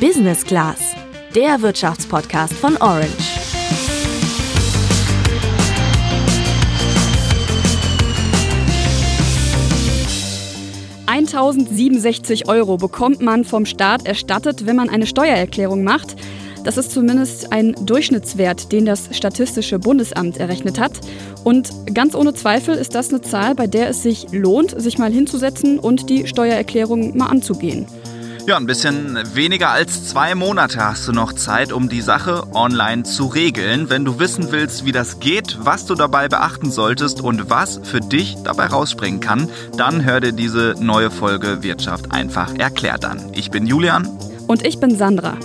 Business Class, der Wirtschaftspodcast von Orange. (1067 Euro bekommt man vom Staat erstattet, wenn man eine Steuererklärung macht. Das ist zumindest ein Durchschnittswert, den das Statistische Bundesamt errechnet hat. Und ganz ohne Zweifel ist das eine Zahl, bei der es sich lohnt, sich mal hinzusetzen und die Steuererklärung mal anzugehen. Ja, ein bisschen weniger als zwei Monate hast du noch Zeit, um die Sache online zu regeln. Wenn du wissen willst, wie das geht, was du dabei beachten solltest und was für dich dabei rausspringen kann, dann hör dir diese neue Folge Wirtschaft einfach erklärt an. Ich bin Julian. Und ich bin Sandra.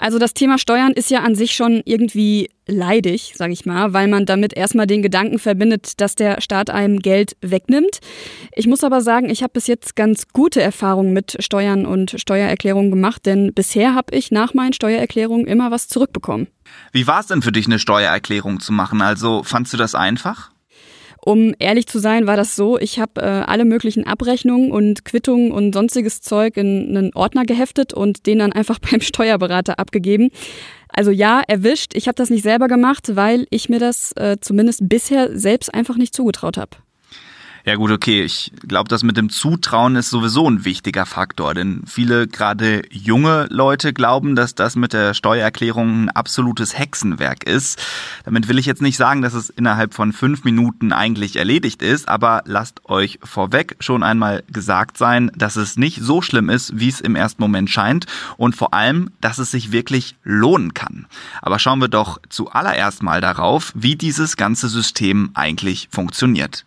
Also das Thema Steuern ist ja an sich schon irgendwie leidig, sage ich mal, weil man damit erstmal den Gedanken verbindet, dass der Staat einem Geld wegnimmt. Ich muss aber sagen, ich habe bis jetzt ganz gute Erfahrungen mit Steuern und Steuererklärungen gemacht, denn bisher habe ich nach meinen Steuererklärungen immer was zurückbekommen. Wie war es denn für dich, eine Steuererklärung zu machen? Also fandst du das einfach? Um ehrlich zu sein, war das so, ich habe äh, alle möglichen Abrechnungen und Quittungen und sonstiges Zeug in einen Ordner geheftet und den dann einfach beim Steuerberater abgegeben. Also ja, erwischt. Ich habe das nicht selber gemacht, weil ich mir das äh, zumindest bisher selbst einfach nicht zugetraut habe. Ja gut, okay. Ich glaube, das mit dem Zutrauen ist sowieso ein wichtiger Faktor, denn viele gerade junge Leute glauben, dass das mit der Steuererklärung ein absolutes Hexenwerk ist. Damit will ich jetzt nicht sagen, dass es innerhalb von fünf Minuten eigentlich erledigt ist, aber lasst euch vorweg schon einmal gesagt sein, dass es nicht so schlimm ist, wie es im ersten Moment scheint und vor allem, dass es sich wirklich lohnen kann. Aber schauen wir doch zuallererst mal darauf, wie dieses ganze System eigentlich funktioniert.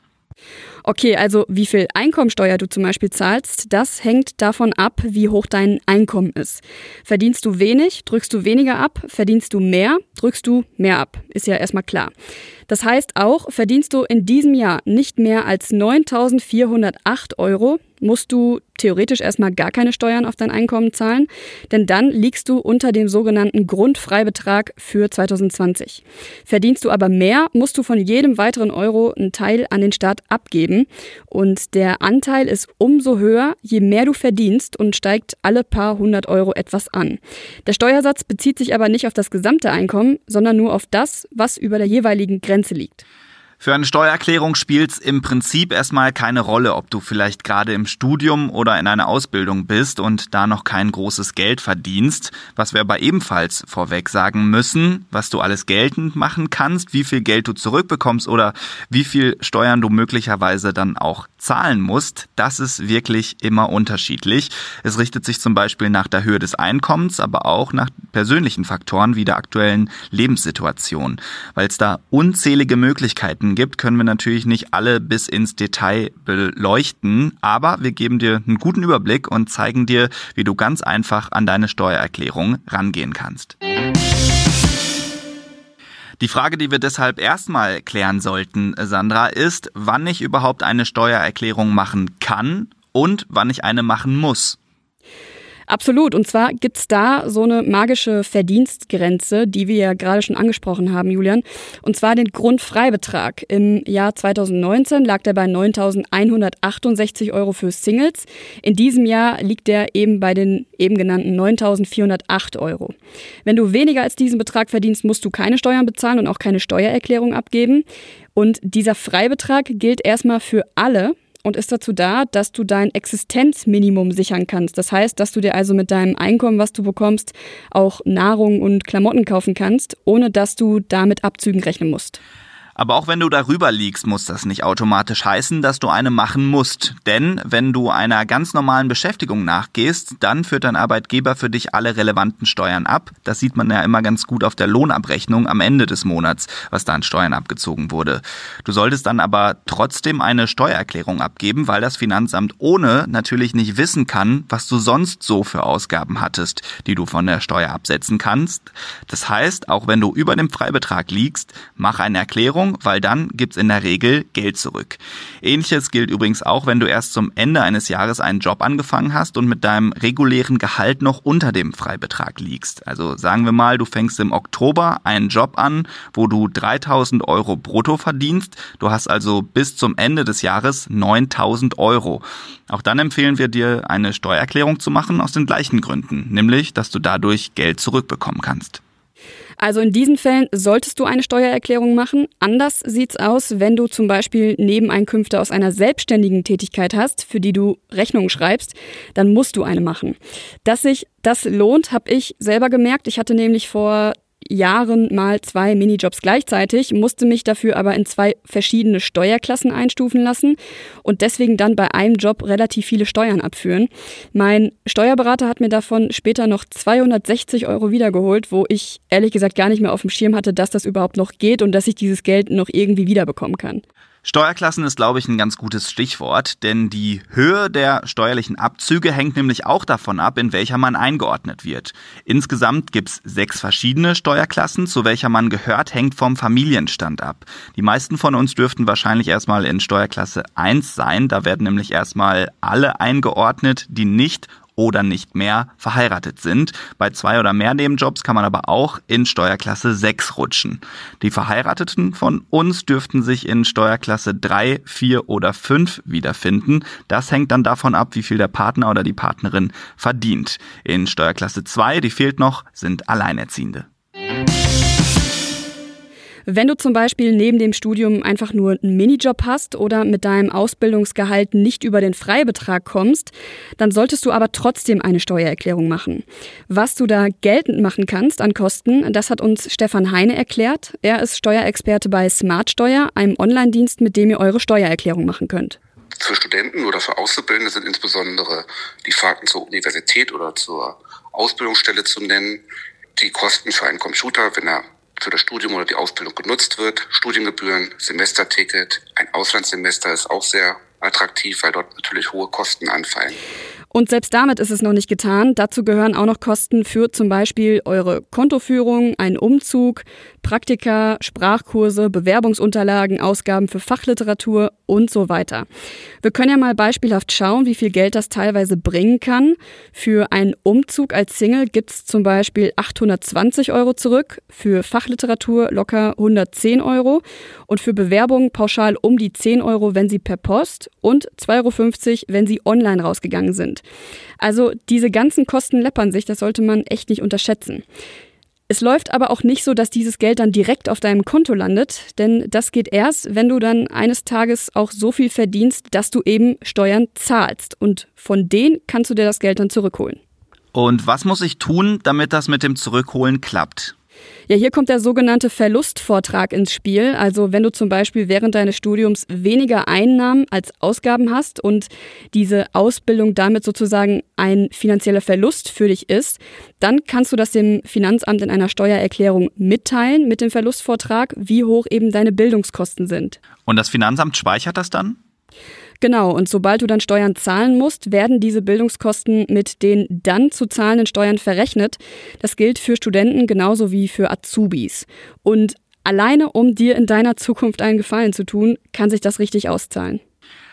Okay, also wie viel Einkommensteuer du zum Beispiel zahlst, das hängt davon ab, wie hoch dein Einkommen ist. Verdienst du wenig, drückst du weniger ab, verdienst du mehr, drückst du mehr ab. Ist ja erstmal klar. Das heißt auch, verdienst du in diesem Jahr nicht mehr als 9.408 Euro, musst du theoretisch erstmal gar keine Steuern auf dein Einkommen zahlen, denn dann liegst du unter dem sogenannten Grundfreibetrag für 2020. Verdienst du aber mehr, musst du von jedem weiteren Euro einen Teil an den Staat abgeben und der Anteil ist umso höher, je mehr du verdienst und steigt alle paar hundert Euro etwas an. Der Steuersatz bezieht sich aber nicht auf das gesamte Einkommen, sondern nur auf das, was über der jeweiligen Grenze liegt. Für eine Steuererklärung spielt es im Prinzip erstmal keine Rolle, ob du vielleicht gerade im Studium oder in einer Ausbildung bist und da noch kein großes Geld verdienst. Was wir aber ebenfalls vorweg sagen müssen, was du alles geltend machen kannst, wie viel Geld du zurückbekommst oder wie viel Steuern du möglicherweise dann auch zahlen musst, das ist wirklich immer unterschiedlich. Es richtet sich zum Beispiel nach der Höhe des Einkommens, aber auch nach persönlichen Faktoren wie der aktuellen Lebenssituation, weil es da unzählige Möglichkeiten gibt, können wir natürlich nicht alle bis ins Detail beleuchten, aber wir geben dir einen guten Überblick und zeigen dir, wie du ganz einfach an deine Steuererklärung rangehen kannst. Die Frage, die wir deshalb erstmal klären sollten, Sandra, ist, wann ich überhaupt eine Steuererklärung machen kann und wann ich eine machen muss. Absolut. Und zwar gibt's da so eine magische Verdienstgrenze, die wir ja gerade schon angesprochen haben, Julian. Und zwar den Grundfreibetrag. Im Jahr 2019 lag der bei 9.168 Euro für Singles. In diesem Jahr liegt der eben bei den eben genannten 9.408 Euro. Wenn du weniger als diesen Betrag verdienst, musst du keine Steuern bezahlen und auch keine Steuererklärung abgeben. Und dieser Freibetrag gilt erstmal für alle, und ist dazu da, dass du dein Existenzminimum sichern kannst. Das heißt, dass du dir also mit deinem Einkommen, was du bekommst, auch Nahrung und Klamotten kaufen kannst, ohne dass du damit Abzügen rechnen musst. Aber auch wenn du darüber liegst, muss das nicht automatisch heißen, dass du eine machen musst. Denn wenn du einer ganz normalen Beschäftigung nachgehst, dann führt dein Arbeitgeber für dich alle relevanten Steuern ab. Das sieht man ja immer ganz gut auf der Lohnabrechnung am Ende des Monats, was da an Steuern abgezogen wurde. Du solltest dann aber trotzdem eine Steuererklärung abgeben, weil das Finanzamt ohne natürlich nicht wissen kann, was du sonst so für Ausgaben hattest, die du von der Steuer absetzen kannst. Das heißt, auch wenn du über dem Freibetrag liegst, mach eine Erklärung Steuererklärung, weil dann gibt's in der Regel Geld zurück. Ähnliches gilt übrigens auch, wenn du erst zum Ende eines Jahres einen Job angefangen hast und mit deinem regulären Gehalt noch unter dem Freibetrag liegst. Also sagen wir mal, du fängst im Oktober einen Job an, wo du 3000 Euro brutto verdienst. Du hast also bis zum Ende des Jahres 9000 Euro. Auch dann empfehlen wir dir, eine Steuererklärung zu machen aus den gleichen Gründen, nämlich, dass du dadurch Geld zurückbekommen kannst. Also in diesen Fällen solltest du eine Steuererklärung machen. Anders sieht's aus, wenn du zum Beispiel Nebeneinkünfte aus einer selbstständigen Tätigkeit hast, für die du Rechnungen schreibst, dann musst du eine machen. Dass sich das lohnt, habe ich selber gemerkt. Ich hatte nämlich vor Jahren mal zwei Minijobs gleichzeitig, musste mich dafür aber in zwei verschiedene Steuerklassen einstufen lassen und deswegen dann bei einem Job relativ viele Steuern abführen. Mein Steuerberater hat mir davon später noch 260 Euro wiedergeholt, wo ich ehrlich gesagt gar nicht mehr auf dem Schirm hatte, dass das überhaupt noch geht und dass ich dieses Geld noch irgendwie wiederbekommen kann. Steuerklassen ist, glaube ich, ein ganz gutes Stichwort, denn die Höhe der steuerlichen Abzüge hängt nämlich auch davon ab, in welcher man eingeordnet wird. Insgesamt gibt's sechs verschiedene Steuerklassen, zu welcher man gehört, hängt vom Familienstand ab. Die meisten von uns dürften wahrscheinlich erstmal in Steuerklasse 1 sein, da werden nämlich erstmal alle eingeordnet, die nicht oder nicht mehr verheiratet sind. Bei zwei oder mehr Nebenjobs kann man aber auch in Steuerklasse 6 rutschen. Die Verheirateten von uns dürften sich in Steuerklasse 3, 4 oder 5 wiederfinden. Das hängt dann davon ab, wie viel der Partner oder die Partnerin verdient. In Steuerklasse 2, die fehlt noch, sind Alleinerziehende. Wenn du zum Beispiel neben dem Studium einfach nur einen Minijob hast oder mit deinem Ausbildungsgehalt nicht über den Freibetrag kommst, dann solltest du aber trotzdem eine Steuererklärung machen. Was du da geltend machen kannst an Kosten, das hat uns Stefan Heine erklärt. Er ist Steuerexperte bei Smartsteuer, einem Online-Dienst, mit dem ihr eure Steuererklärung machen könnt. Für Studenten oder für Auszubildende sind insbesondere die Fahrten zur Universität oder zur Ausbildungsstelle zu nennen, die Kosten für einen Computer, wenn er für das Studium oder die Ausbildung genutzt wird. Studiengebühren, Semesterticket, ein Auslandssemester ist auch sehr attraktiv, weil dort natürlich hohe Kosten anfallen. Und selbst damit ist es noch nicht getan. Dazu gehören auch noch Kosten für zum Beispiel eure Kontoführung, einen Umzug, Praktika, Sprachkurse, Bewerbungsunterlagen, Ausgaben für Fachliteratur und so weiter. Wir können ja mal beispielhaft schauen, wie viel Geld das teilweise bringen kann. Für einen Umzug als Single gibt's zum Beispiel 820 Euro zurück, für Fachliteratur locker 110 Euro und für Bewerbungen pauschal um die 10 Euro, wenn sie per Post und 2,50 Euro, wenn sie online rausgegangen sind. Also diese ganzen Kosten läppern sich, das sollte man echt nicht unterschätzen. Es läuft aber auch nicht so, dass dieses Geld dann direkt auf deinem Konto landet, denn das geht erst, wenn du dann eines Tages auch so viel verdienst, dass du eben Steuern zahlst. Und von denen kannst du dir das Geld dann zurückholen. Und was muss ich tun, damit das mit dem Zurückholen klappt? Ja, hier kommt der sogenannte Verlustvortrag ins Spiel. Also wenn du zum Beispiel während deines Studiums weniger Einnahmen als Ausgaben hast und diese Ausbildung damit sozusagen ein finanzieller Verlust für dich ist, dann kannst du das dem Finanzamt in einer Steuererklärung mitteilen mit dem Verlustvortrag, wie hoch eben deine Bildungskosten sind. Und das Finanzamt speichert das dann? Genau, und sobald du dann Steuern zahlen musst, werden diese Bildungskosten mit den dann zu zahlenden Steuern verrechnet. Das gilt für Studenten genauso wie für Azubis. Und alleine um dir in deiner Zukunft einen Gefallen zu tun, kann sich das richtig auszahlen.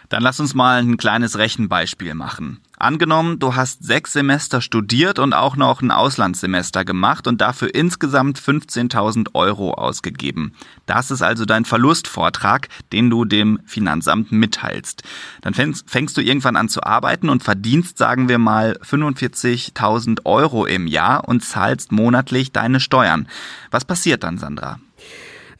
Dann lass uns mal ein kleines Rechenbeispiel machen. Angenommen, du hast sechs Semester studiert und auch noch ein Auslandssemester gemacht und dafür insgesamt 15.000 Euro ausgegeben. Das ist also dein Verlustvortrag, den du dem Finanzamt mitteilst. Dann fängst, fängst du irgendwann an zu arbeiten und verdienst, sagen wir mal, 45.000 Euro im Jahr und zahlst monatlich deine Steuern. Was passiert dann, Sandra?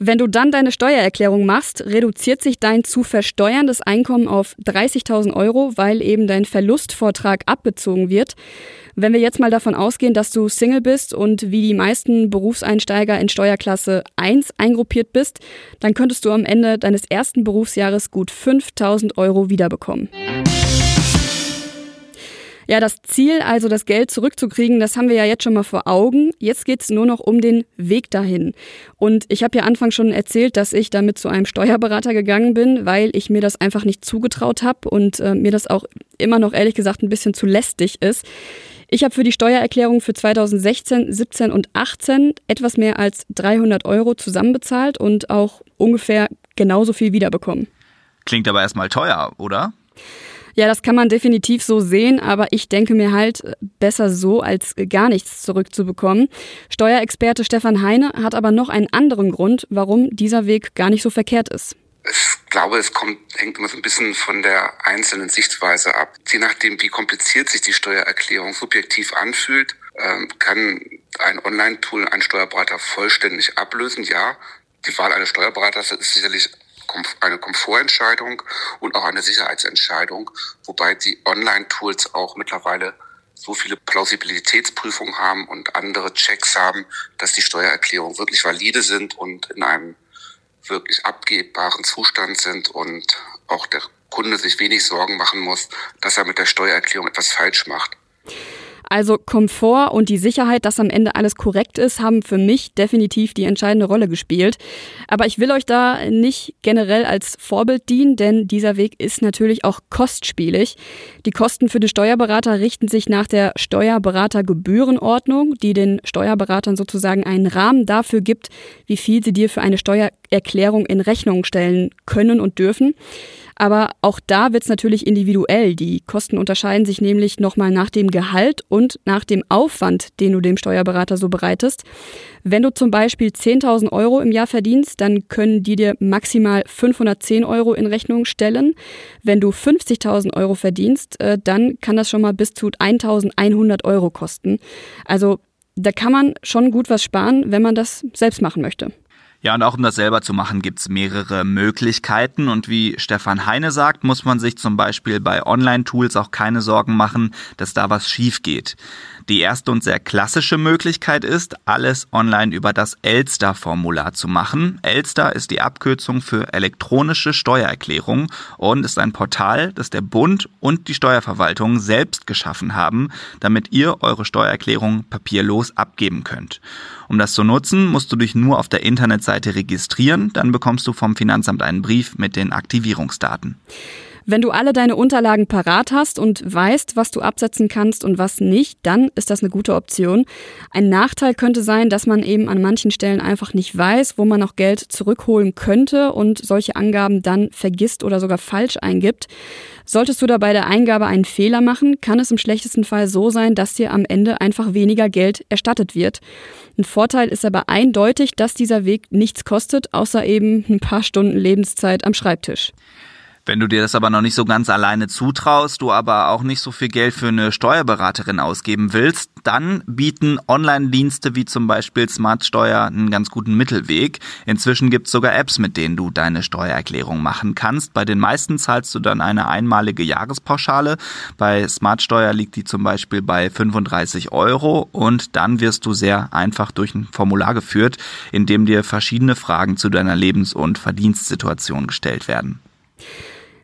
Wenn du dann deine Steuererklärung machst, reduziert sich dein zu versteuerndes Einkommen auf 30.000 Euro, weil eben dein Verlustvortrag abbezogen wird. Wenn wir jetzt mal davon ausgehen, dass du Single bist und wie die meisten Berufseinsteiger in Steuerklasse 1 eingruppiert bist, dann könntest du am Ende deines ersten Berufsjahres gut 5000 Euro wiederbekommen. Ja, das Ziel, also das Geld zurückzukriegen, das haben wir ja jetzt schon mal vor Augen. Jetzt geht's nur noch um den Weg dahin. Und ich habe ja Anfang schon erzählt, dass ich damit zu einem Steuerberater gegangen bin, weil ich mir das einfach nicht zugetraut habe und äh, mir das auch immer noch ehrlich gesagt ein bisschen zu lästig ist. Ich habe für die Steuererklärung für 2016, 17 und 18 etwas mehr als 300 Euro zusammenbezahlt und auch ungefähr genauso viel wiederbekommen. Klingt aber erstmal teuer, oder? Ja, das kann man definitiv so sehen, aber ich denke mir halt besser so, als gar nichts zurückzubekommen. Steuerexperte Stefan Heine hat aber noch einen anderen Grund, warum dieser Weg gar nicht so verkehrt ist. Ich glaube, es kommt, hängt immer so ein bisschen von der einzelnen Sichtweise ab. Je nachdem, wie kompliziert sich die Steuererklärung subjektiv anfühlt, ähm, kann ein Online-Tool einen Steuerberater vollständig ablösen. Ja, die Wahl eines Steuerberaters ist sicherlich eine Komfortentscheidung und auch eine Sicherheitsentscheidung, wobei die Online-Tools auch mittlerweile so viele Plausibilitätsprüfungen haben und andere Checks haben, dass die Steuererklärungen wirklich valide sind und in einem wirklich abgebbaren Zustand sind und auch der Kunde sich wenig Sorgen machen muss, dass er mit der Steuererklärung etwas falsch macht. Also Komfort und die Sicherheit, dass am Ende alles korrekt ist, haben für mich definitiv die entscheidende Rolle gespielt. Aber ich will euch da nicht generell als Vorbild dienen, denn dieser Weg ist natürlich auch kostspielig. Die Kosten für den Steuerberater richten sich nach der Steuerberatergebührenordnung, die den Steuerberatern sozusagen einen Rahmen dafür gibt, wie viel sie dir für eine Steuererklärung in Rechnung stellen können und dürfen. Aber auch da wird es natürlich individuell. Die Kosten unterscheiden sich nämlich nochmal nach dem Gehalt und nach dem Aufwand, den du dem Steuerberater so bereitest. Wenn du zum Beispiel 10.000 Euro im Jahr verdienst, dann können die dir maximal 510 Euro in Rechnung stellen. Wenn du 50.000 Euro verdienst, äh, dann kann das schon mal bis zu 1.100 Euro kosten. Also da kann man schon gut was sparen, wenn man das selbst machen möchte. Ja, und auch um das selber zu machen, gibt's mehrere Möglichkeiten. Und wie Stefan Heine sagt, muss man sich zum Beispiel bei Online-Tools auch keine Sorgen machen, dass da was schief geht. Die erste und sehr klassische Möglichkeit ist, alles online über das Elster-Formular zu machen. Elster ist die Abkürzung für elektronische Steuererklärung und ist ein Portal, das der Bund und die Steuerverwaltung selbst geschaffen haben, damit ihr eure Steuererklärung papierlos abgeben könnt. Um das zu nutzen, musst du dich nur auf der Internetseite registrieren, dann bekommst du vom Finanzamt einen Brief mit den Aktivierungsdaten. Wenn du alle deine Unterlagen parat hast und weißt, was du absetzen kannst und was nicht, dann ist das eine gute Option. Ein Nachteil könnte sein, dass man eben an manchen Stellen einfach nicht weiß, wo man noch Geld zurückholen könnte und solche Angaben dann vergisst oder sogar falsch eingibt. Solltest du da bei der Eingabe einen Fehler machen, kann es im schlechtesten Fall so sein, dass dir am Ende einfach weniger Geld erstattet wird. Ein Vorteil ist aber eindeutig, dass dieser Weg nichts kostet, außer eben ein paar Stunden Lebenszeit am Schreibtisch. Wenn du dir das aber noch nicht so ganz alleine zutraust, du aber auch nicht so viel Geld für eine Steuerberaterin ausgeben willst, dann bieten Online-Dienste wie zum Beispiel Smartsteuer einen ganz guten Mittelweg. Inzwischen gibt es sogar Apps, mit denen du deine Steuererklärung machen kannst. Bei den meisten zahlst du dann eine einmalige Jahrespauschale. Bei Smartsteuer liegt die zum Beispiel bei 35 Euro und dann wirst du sehr einfach durch ein Formular geführt, in dem dir verschiedene Fragen zu deiner Lebens- und Verdienstsituation gestellt werden.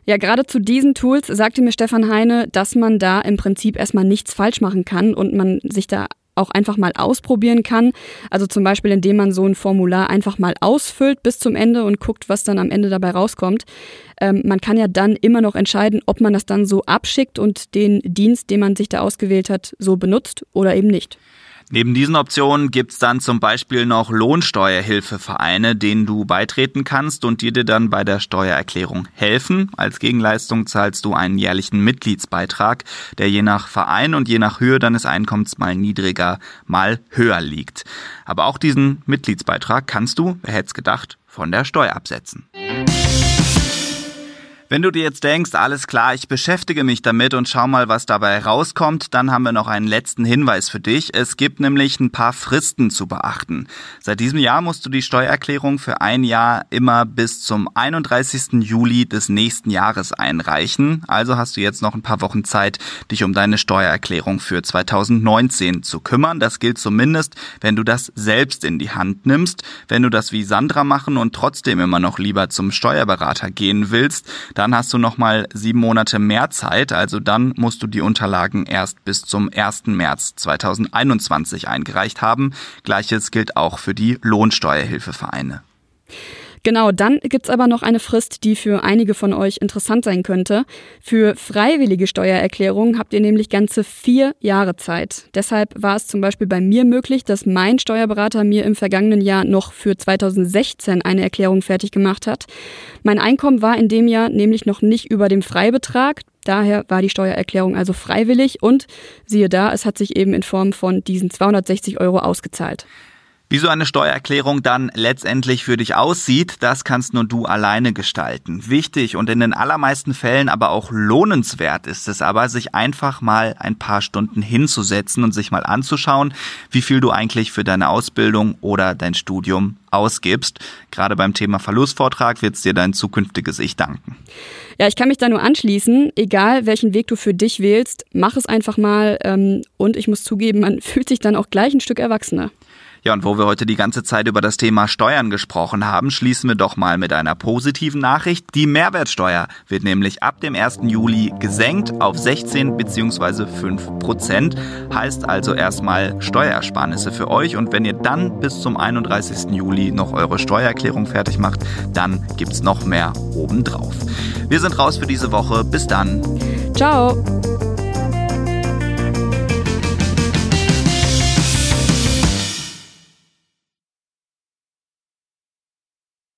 Ja, gerade zu diesen Tools sagte mir Stefan Heine, dass man da im Prinzip erstmal nichts falsch machen kann und man sich da auch einfach mal ausprobieren kann. Also zum Beispiel, indem man so ein Formular einfach mal ausfüllt bis zum Ende und guckt, was dann am Ende dabei rauskommt. Ähm, man kann ja dann immer noch entscheiden, ob man das dann so abschickt und den Dienst, den man sich da ausgewählt hat, so benutzt oder eben nicht. Neben diesen Optionen gibt's dann zum Beispiel noch Lohnsteuerhilfevereine, denen du beitreten kannst und die dir dann bei der Steuererklärung helfen. Als Gegenleistung zahlst du einen jährlichen Mitgliedsbeitrag, der je nach Verein und je nach Höhe deines Einkommens mal niedriger, mal höher liegt. Aber auch diesen Mitgliedsbeitrag kannst du, wer hätte gedacht, von der Steuer absetzen. Wenn du dir jetzt denkst, alles klar, ich beschäftige mich damit und schau mal, was dabei rauskommt, dann haben wir noch einen letzten Hinweis für dich. Es gibt nämlich ein paar Fristen zu beachten. Seit diesem Jahr musst du die Steuererklärung für ein Jahr immer bis zum 31. Juli des nächsten Jahres einreichen. Also hast du jetzt noch ein paar Wochen Zeit, dich um deine Steuererklärung für 2019 zu kümmern. Das gilt zumindest, wenn du das selbst in die Hand nimmst. Wenn du das wie Sandra machen und trotzdem immer noch lieber zum Steuerberater gehen willst, dann hast du nochmal sieben Monate mehr Zeit, also dann musst du die Unterlagen erst bis zum 1. März 2021 eingereicht haben. Gleiches gilt auch für die Lohnsteuerhilfevereine. Genau, dann gibt's aber noch eine Frist, die für einige von euch interessant sein könnte. Für freiwillige Steuererklärungen habt ihr nämlich ganze vier Jahre Zeit. Deshalb war es zum Beispiel bei mir möglich, dass mein Steuerberater mir im vergangenen Jahr noch für 2016 eine Erklärung fertig gemacht hat. Mein Einkommen war in dem Jahr nämlich noch nicht über dem Freibetrag. Daher war die Steuererklärung also freiwillig und siehe da, es hat sich eben in Form von diesen 260 Euro ausgezahlt. Wie so eine Steuererklärung dann letztendlich für dich aussieht, das kannst nur du alleine gestalten. Wichtig und in den allermeisten Fällen aber auch lohnenswert ist es aber, sich einfach mal ein paar Stunden hinzusetzen und sich mal anzuschauen, wie viel du eigentlich für deine Ausbildung oder dein Studium ausgibst. Gerade beim Thema Verlustvortrag wird es dir dein zukünftiges Ich danken. Ja, ich kann mich da nur anschließen. Egal, welchen Weg du für dich wählst, mach es einfach mal. Ähm, und ich muss zugeben, man fühlt sich dann auch gleich ein Stück erwachsener. Ja, und wo wir heute die ganze Zeit über das Thema Steuern gesprochen haben, schließen wir doch mal mit einer positiven Nachricht. Die Mehrwertsteuer wird nämlich ab dem 1. Juli gesenkt auf 16 bzw. 5 Prozent. Heißt also erstmal Steuersparnisse für euch. Und wenn ihr dann bis zum 31. Juli noch eure Steuererklärung fertig macht, dann gibt's noch mehr obendrauf. Wir sind raus für diese Woche. Bis dann. Ciao.